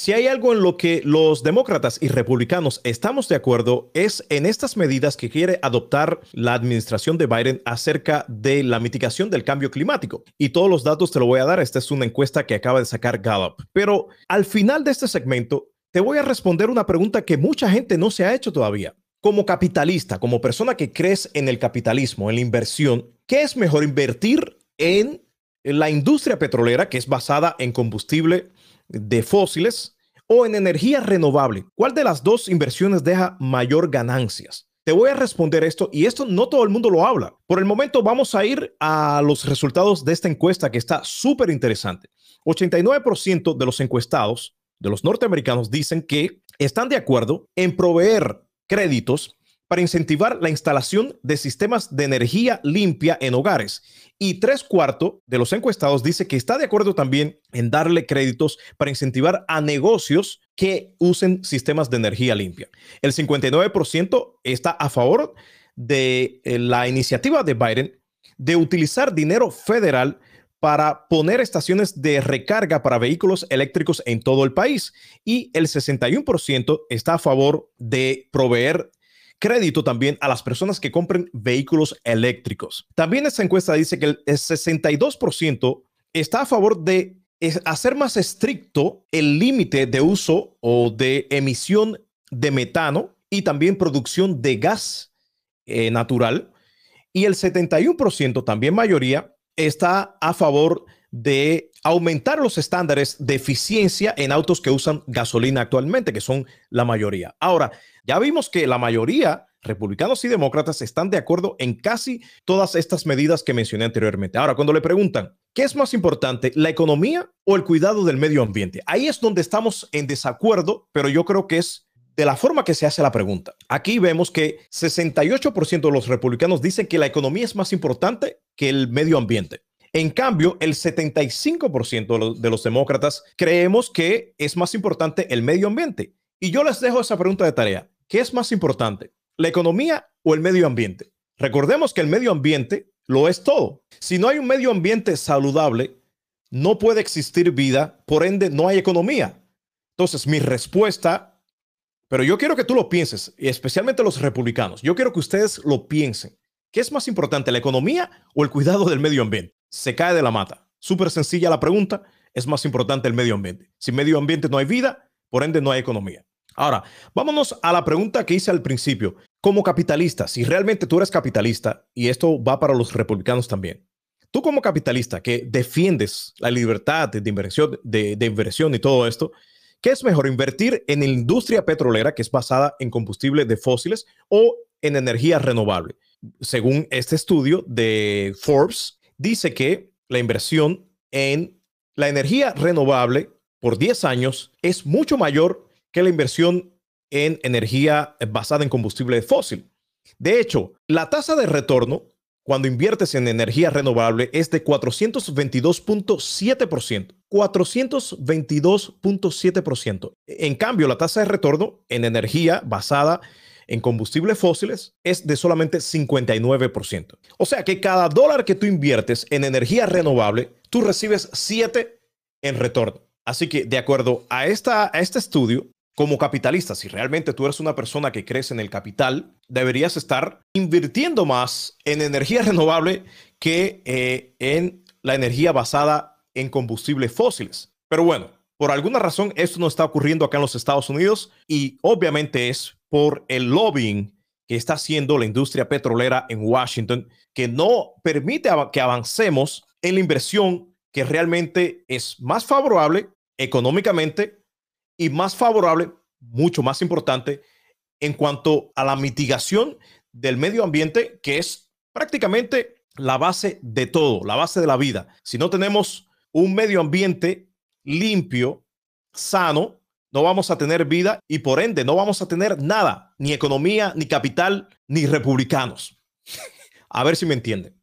Si hay algo en lo que los demócratas y republicanos estamos de acuerdo es en estas medidas que quiere adoptar la administración de Biden acerca de la mitigación del cambio climático. Y todos los datos te lo voy a dar. Esta es una encuesta que acaba de sacar Gallup. Pero al final de este segmento, te voy a responder una pregunta que mucha gente no se ha hecho todavía. Como capitalista, como persona que crees en el capitalismo, en la inversión, ¿qué es mejor invertir en la industria petrolera, que es basada en combustible de fósiles o en energía renovable? ¿Cuál de las dos inversiones deja mayor ganancias? Te voy a responder esto y esto no todo el mundo lo habla. Por el momento vamos a ir a los resultados de esta encuesta que está súper interesante. 89% de los encuestados, de los norteamericanos, dicen que están de acuerdo en proveer créditos para incentivar la instalación de sistemas de energía limpia en hogares. Y tres cuartos de los encuestados dice que está de acuerdo también en darle créditos para incentivar a negocios que usen sistemas de energía limpia. El 59% está a favor de eh, la iniciativa de Biden de utilizar dinero federal para poner estaciones de recarga para vehículos eléctricos en todo el país y el 61% está a favor de proveer crédito también a las personas que compren vehículos eléctricos. También esta encuesta dice que el 62% está a favor de hacer más estricto el límite de uso o de emisión de metano y también producción de gas eh, natural. Y el 71%, también mayoría, está a favor de aumentar los estándares de eficiencia en autos que usan gasolina actualmente, que son la mayoría. Ahora, ya vimos que la mayoría, republicanos y demócratas, están de acuerdo en casi todas estas medidas que mencioné anteriormente. Ahora, cuando le preguntan, ¿qué es más importante, la economía o el cuidado del medio ambiente? Ahí es donde estamos en desacuerdo, pero yo creo que es de la forma que se hace la pregunta. Aquí vemos que 68% de los republicanos dicen que la economía es más importante que el medio ambiente. En cambio, el 75% de los demócratas creemos que es más importante el medio ambiente. Y yo les dejo esa pregunta de tarea. ¿Qué es más importante, la economía o el medio ambiente? Recordemos que el medio ambiente lo es todo. Si no hay un medio ambiente saludable, no puede existir vida, por ende no hay economía. Entonces, mi respuesta, pero yo quiero que tú lo pienses, y especialmente los republicanos, yo quiero que ustedes lo piensen. ¿Qué es más importante, la economía o el cuidado del medio ambiente? se cae de la mata. Súper sencilla la pregunta, es más importante el medio ambiente. Sin medio ambiente no hay vida, por ende no hay economía. Ahora, vámonos a la pregunta que hice al principio. Como capitalista, si realmente tú eres capitalista, y esto va para los republicanos también, tú como capitalista que defiendes la libertad de inversión, de, inversión y todo esto, ¿qué es mejor invertir en la industria petrolera que es basada en combustible de fósiles o en energía renovable? Según este estudio de Forbes, dice que la inversión en la energía renovable por 10 años es mucho mayor que la inversión en energía basada en combustible fósil. De hecho, la tasa de retorno cuando inviertes en energía renovable es de 422.7%. 422.7%. En cambio, la tasa de retorno en energía basada en combustibles fósiles es de solamente 59%. O sea que cada dólar que tú inviertes en energía renovable, tú recibes 7 en retorno. Así que de acuerdo a, esta, a este estudio, como capitalista, si realmente tú eres una persona que crees en el capital, deberías estar invirtiendo más en energía renovable que eh, en la energía basada en combustibles fósiles. Pero bueno, por alguna razón esto no está ocurriendo acá en los Estados Unidos y obviamente es por el lobbying que está haciendo la industria petrolera en Washington, que no permite que avancemos en la inversión que realmente es más favorable económicamente y más favorable, mucho más importante, en cuanto a la mitigación del medio ambiente, que es prácticamente la base de todo, la base de la vida. Si no tenemos un medio ambiente limpio, sano, no vamos a tener vida y por ende no vamos a tener nada, ni economía, ni capital, ni republicanos. a ver si me entienden.